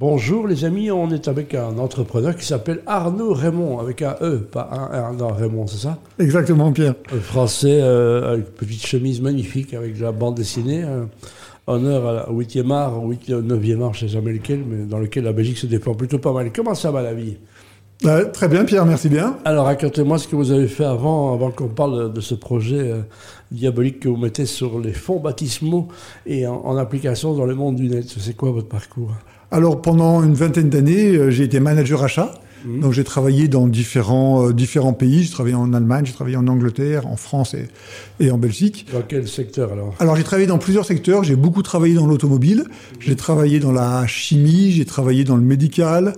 Bonjour les amis, on est avec un entrepreneur qui s'appelle Arnaud Raymond, avec un E, pas un R, non, Raymond, c'est ça? Exactement, Pierre. Un Français, euh, avec une petite chemise magnifique, avec de la bande dessinée. euh, honneur à la 8e art, 8e, 9e art, je ne sais jamais lequel, mais dans lequel la Belgique se défend plutôt pas mal. Comment ça va la vie? Euh, très bien, Pierre, merci bien. Alors racontez-moi ce que vous avez fait avant, avant qu'on parle de, de ce projet euh, diabolique que vous mettez sur les fonds baptismaux et en, en application dans le monde du net. C'est quoi votre parcours? Alors, pendant une vingtaine d'années, euh, j'ai été manager achat. Mhm. Donc, j'ai travaillé dans différents, euh, différents pays. J'ai travaillé en Allemagne, j'ai travaillé en Angleterre, en France et, et en Belgique. Dans quel secteur alors? Alors, j'ai travaillé dans plusieurs secteurs. J'ai beaucoup travaillé dans l'automobile. J'ai travaillé dans la chimie. J'ai travaillé dans le médical.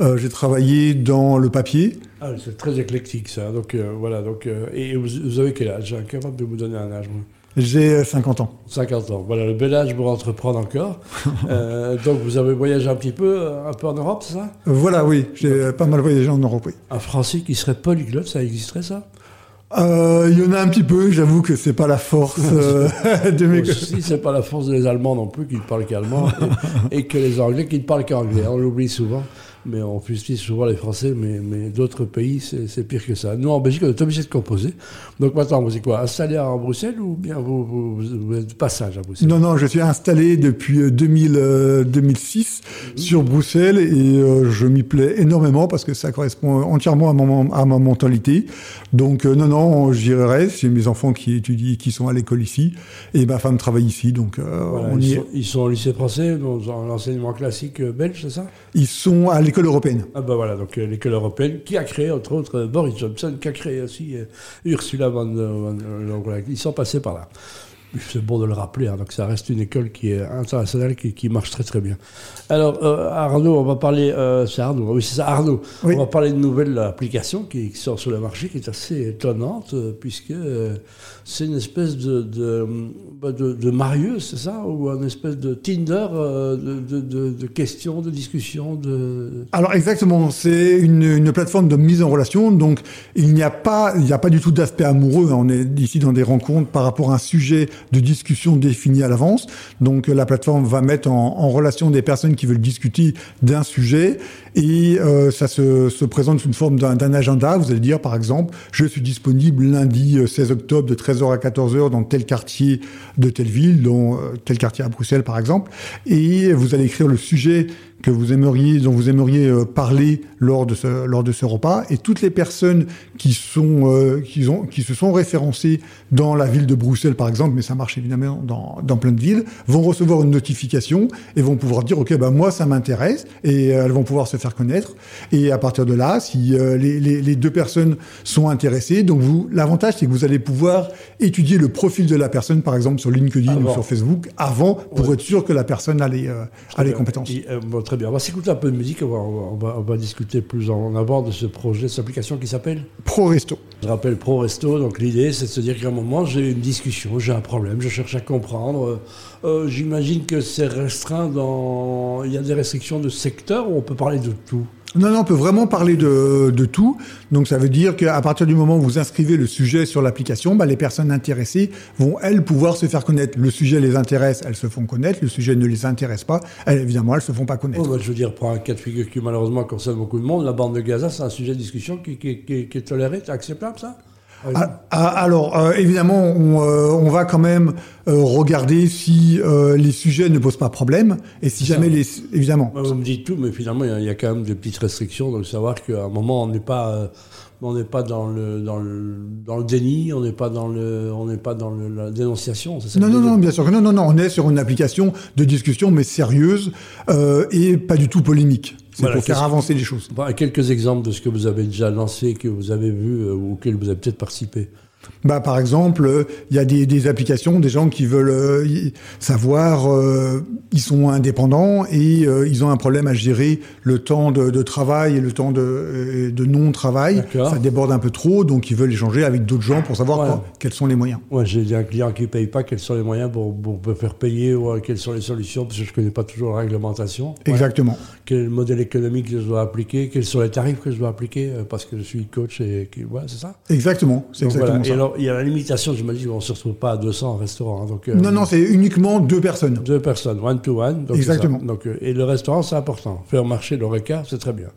euh, j'ai travaillé dans le papier. Ah, c'est très éclectique ça. Donc euh, voilà. Donc et vous, vous avez quel âge? Incapable de vous donner un âge. moi. J'ai euh, 50 ans. 50 ans. Voilà le bel âge pour entreprendre encore. Euh, donc vous avez voyagé un petit peu, euh, un peu en Europe, c'est ça? Euh, Voilà, oui. J'ai euh, pas mal voyagé en Europe, oui. Un Français qui serait polyglotte, ça existerait ça? Euh, Il y en a un petit peu. J'avoue que c'est pas la force euh, de mes... Si c'est pas la force des Allemands non plus qui ne parlent qu'allemand et, et que les Anglais qui ne parlent qu'anglais. On l'oublie souvent, mais on fustige souvent les Français, mais, mais d'autres pays, c'est pire que ça. Nous, en Belgique, on est obligé de composer. Donc maintenant, vous êtes quoi? Installé à Bruxelles ou bien vous, vous, vous êtes de passage à Bruxelles? Non, non, je suis installé depuis euh, 2000, euh, 2006 Mhm. sur Bruxelles et euh, je m'y plais énormément parce que ça correspond entièrement à, mon, à ma mentalité. Donc, euh, non, non, j'y reste. J'ai mes enfants qui étudient, qui sont à l'école ici et ma femme travaille ici. Donc, euh, Voilà, on ils, y est. sont, ils sont au lycée français, dans l'enseignement classique euh, belge, c'est ça? Ils sont à l'école européenne. Ah ben voilà, donc euh, l'école européenne qui a créé, entre autres, euh, Boris Johnson, qui a créé aussi euh, Ursula von der voilà, ils sont passés par là. C'est bon de le rappeler, hein, donc ça reste une école qui est internationale, qui, qui marche très très bien. Alors euh, Arnaud, on va parler, euh, c'est Arnaud, oui c'est ça, Arnaud, Oui. on va parler d'une nouvelle application qui, qui sort sur le marché, qui est assez étonnante, euh, puisque c'est une espèce de, de, bah, de, de marieuse, c'est ça Ou une espèce de Tinder de, de, questions, de discussions, de... Alors exactement, c'est une, une plateforme de mise en relation, donc il n'y a pas, il a pas du tout d'aspect amoureux. hein. On est ici dans des rencontres par rapport à un sujet de discussion défini à l'avance. Donc euh, la plateforme va mettre en, relation des personnes qui veulent discuter d'un sujet et euh, ça se, se présente sous une forme d'un d'un agenda. Vous allez dire par exemple, je suis disponible lundi euh, 16 octobre de 13h à 14h dans tel quartier de telle ville, dans euh, tel quartier à Bruxelles par exemple, et vous allez écrire le sujet que vous aimeriez, dont vous aimeriez euh, parler lors de ce lors de ce repas, et toutes les personnes qui sont euh, qui ont qui se sont référencées dans la ville de Bruxelles par exemple, mais ça marche évidemment dans dans plein de villes, vont recevoir une notification et vont pouvoir dire ok ben moi ça m'intéresse et euh, elles vont pouvoir se faire connaître et à partir de là si euh, les, les les deux personnes sont intéressées, donc vous l'avantage c'est que vous allez pouvoir étudier le profil de la personne par exemple sur LinkedIn Avant. ou sur Facebook avant pour Ouais. être sûr que la personne a les euh, a les compétences. Et, très bien. On va s'écouter un peu de musique. On va, on va, on va discuter plus en avant de ce projet, de cette application qui s'appelle Pro Resto. Je rappelle Pro Resto. Donc l'idée, c'est de se dire qu'à un moment, j'ai une discussion, j'ai un problème, je cherche à comprendre. Euh, euh, J'imagine que c'est restreint dans. Il y a des restrictions de secteur où on peut parler de tout. Non, non, on peut vraiment parler de, de tout. Donc ça veut dire qu'à partir du moment où vous inscrivez le sujet sur l'application, bah, les personnes intéressées vont, elles, pouvoir se faire connaître. Le sujet les intéresse, elles se font connaître. Le sujet ne les intéresse pas, elles, évidemment, elles se font pas connaître. Bah, je veux dire, pour un cas de figure qui malheureusement concerne beaucoup de monde, la bande de Gaza, c'est un sujet de discussion qui, qui- qui- qui est toléré, c'est acceptable ça? Alors, euh, évidemment, on, euh, on va quand même euh, regarder si les sujets ne posent pas problème et si jamais les... Évidemment. Ouais, Vous me dites tout, mais finalement, il y a- il y, a quand même des petites restrictions. Donc, savoir qu'à un moment, on n'est pas, on n'est pas dans le, dans le, dans le déni, on n'est pas dans le, on n'est pas dans le- la dénonciation. ça Non, non, non, bien sûr que non, non, non. On est sur une application de discussion, mais sérieuse et pas du tout polémique. C'est Voilà, pour faire avancer les choses. Quelques exemples de ce que vous avez déjà lancé, que vous avez vu euh, ou auquel vous avez peut-être participé. Bah, par exemple, euh, il y a des, des applications, des gens qui veulent euh, savoir, euh, ils sont indépendants et euh, ils ont un problème à gérer le temps de, de travail et le temps de, de non-travail. Ça déborde un peu trop, donc ils veulent échanger avec d'autres gens pour savoir Ouais. quoi- quels sont les moyens. Moi, j'ai un client qui ne paye pas. Quels sont les moyens pour, pour me faire payer ou quelles sont les solutions Parce que je ne connais pas toujours la réglementation. Ouais. Exactement. Quel modèle économique que je dois appliquer Quels sont les tarifs que je dois appliquer Parce que je suis coach et voilà, c'est ça. Exactement. C'est exactement voilà. ça. Alors, il y a la limitation, je me dis, on ne se retrouve pas à 200 restaurants. hein, Donc, euh, Non, non, c'est uniquement deux personnes. Deux personnes, one to one. donc Exactement. Donc, euh, et le restaurant, c'est important. Faire marcher l'ORECA, c'est très bien.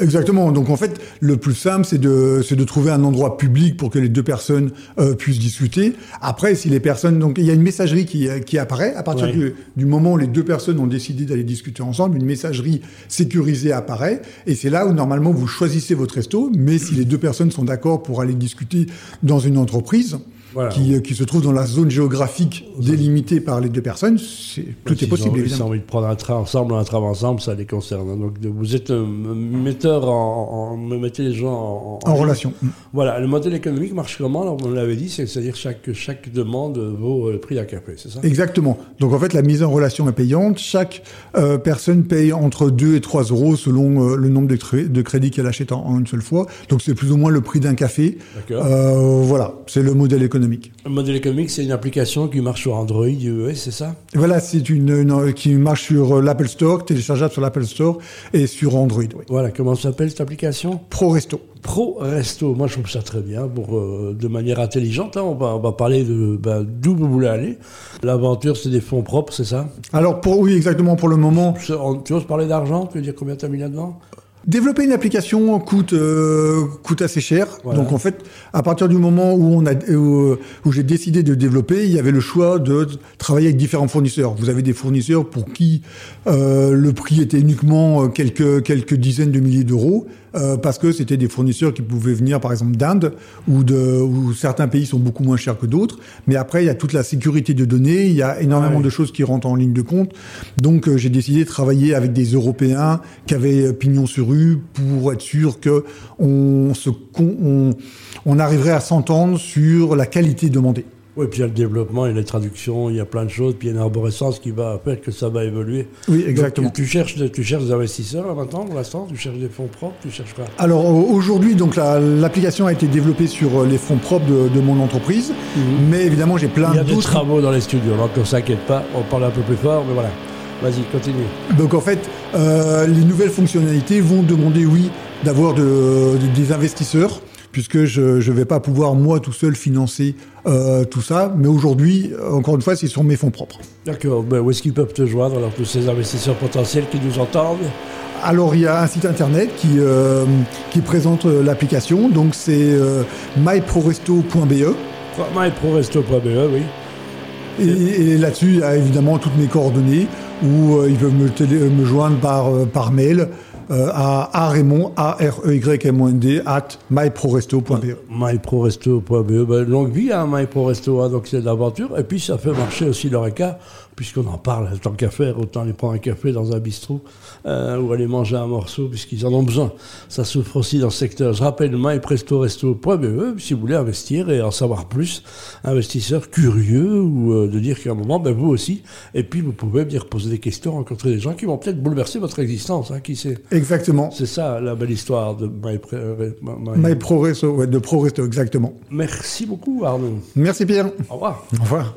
Exactement. Donc en fait, le plus simple, c'est de, c'est de trouver un endroit public pour que les deux personnes euh, puissent discuter. Après, si les personnes, donc il y a une messagerie qui, euh, qui apparaît à partir Ouais. du, du moment où les deux personnes ont décidé d'aller discuter ensemble, une messagerie sécurisée apparaît, et c'est là où normalement vous choisissez votre resto. Mais si les deux personnes sont d'accord pour aller discuter dans une entreprise. Voilà. Qui, euh, qui se trouve dans la zone géographique délimitée par les deux personnes, c'est, tout est possible ont, Ils ont envie de prendre un train ensemble, un travail ensemble, ça les concerne. Donc, vous êtes un metteur en, en- me mettez les gens en, En relation. Voilà, le modèle économique marche comment Alors, On l'avait dit, c'est- c'est-à-dire chaque chaque demande vaut euh, le prix d'un café, c'est ça? Exactement. Donc en fait, la mise en relation est payante. Chaque euh, personne paye entre 2 et 3 euros selon euh, le nombre de, cré- de crédits qu'elle achète en, une seule fois. Donc c'est plus ou moins le prix d'un café. D'accord. Euh, voilà, c'est le modèle économique. Le modèle économique, c'est une application qui marche sur Android, iOS, c'est ça? Voilà, c'est une, une- qui marche sur euh, l'Apple Store, téléchargeable sur l'Apple Store et sur Android. Oui. Voilà, comment s'appelle cette application? Pro Resto. Pro Resto, moi je trouve ça très bien, pour, euh, de manière intelligente. hein, on, va, on va parler de ben, d'où vous voulez aller. L'aventure, c'est des fonds propres, c'est ça? Alors pour oui, exactement pour le moment, Tu tu oses parler d'argent? Tu veux dire combien tu as mis là-dedans? Développer une application coûte euh, coûte assez cher. Voilà. Donc en fait, à partir du moment où on a où, où j'ai décidé de développer, il y avait le choix de travailler avec différents fournisseurs. Vous avez des fournisseurs pour qui euh, le prix était uniquement euh, quelques quelques dizaines de milliers d'euros euh, parce que c'était des fournisseurs qui pouvaient venir par exemple d'Inde ou de où certains pays sont beaucoup moins chers que d'autres. Mais après, il y a toute la sécurité de données, il y a énormément Ouais. de choses qui rentrent en ligne de compte. Donc euh, j'ai décidé de travailler avec des Européens qui avaient euh, pignon sur rue pour être sûr que on, se on, on arriverait à s'entendre sur la qualité demandée. Oui, puis il y a le développement, il y a les traductions, il y a plein de choses, puis il y a une arborescence qui va faire que ça va évoluer. Oui, exactement. Donc, tu, cherches, tu cherches des investisseurs là maintenant, pour l'instant Tu cherches des fonds propres Tu cherches quoi? Alors au- aujourd'hui, donc la- l'application a été développée sur euh, les fonds propres de, de mon entreprise, mais évidemment j'ai plein Il y a des travaux dans les studios, donc on s'inquiète pas, on parle un peu plus fort, mais voilà. Vas-y, continue. Donc en fait, euh, les nouvelles fonctionnalités vont demander, oui, d'avoir de- de- des investisseurs, puisque je ne vais pas pouvoir moi tout seul financer euh, tout ça. Mais aujourd'hui, encore une fois, c'est sur mes fonds propres. D'accord, ben, où est-ce qu'ils peuvent te joindre, alors tous ces investisseurs potentiels qui nous entendent? Alors il y a un site internet qui, euh, qui présente euh, l'application, donc c'est euh, myproresto.be. myproresto.be, oui. Et, et là-dessus, il y a évidemment toutes mes coordonnées où euh, ils peuvent me, télé- me joindre par, euh, par mail euh, à araymond, a r e y m o n d at myproresto.be. myproresto.be, ben, longue vie à myproresto, hein, donc c'est de l'aventure. Et puis ça fait marcher aussi l'ORECA, puisqu'on en parle, tant qu'à faire, autant aller prendre un café dans un bistrot euh, ou aller manger un morceau, puisqu'ils en ont besoin. Ça souffre aussi dans ce secteur. Je rappelle myprestoresto.be, si vous voulez investir et en savoir plus, investisseurs curieux ou euh, de dire qu'à un moment, ben, vous aussi, et puis vous pouvez venir poser des questions, rencontrer des gens qui vont peut-être bouleverser votre existence, hein, qui sait. Exactement. C'est ça la belle histoire de mypre- My- MyProResto, ouais, de ProResto, exactement. Merci beaucoup Arnaud. Merci Pierre. Au revoir. Au revoir.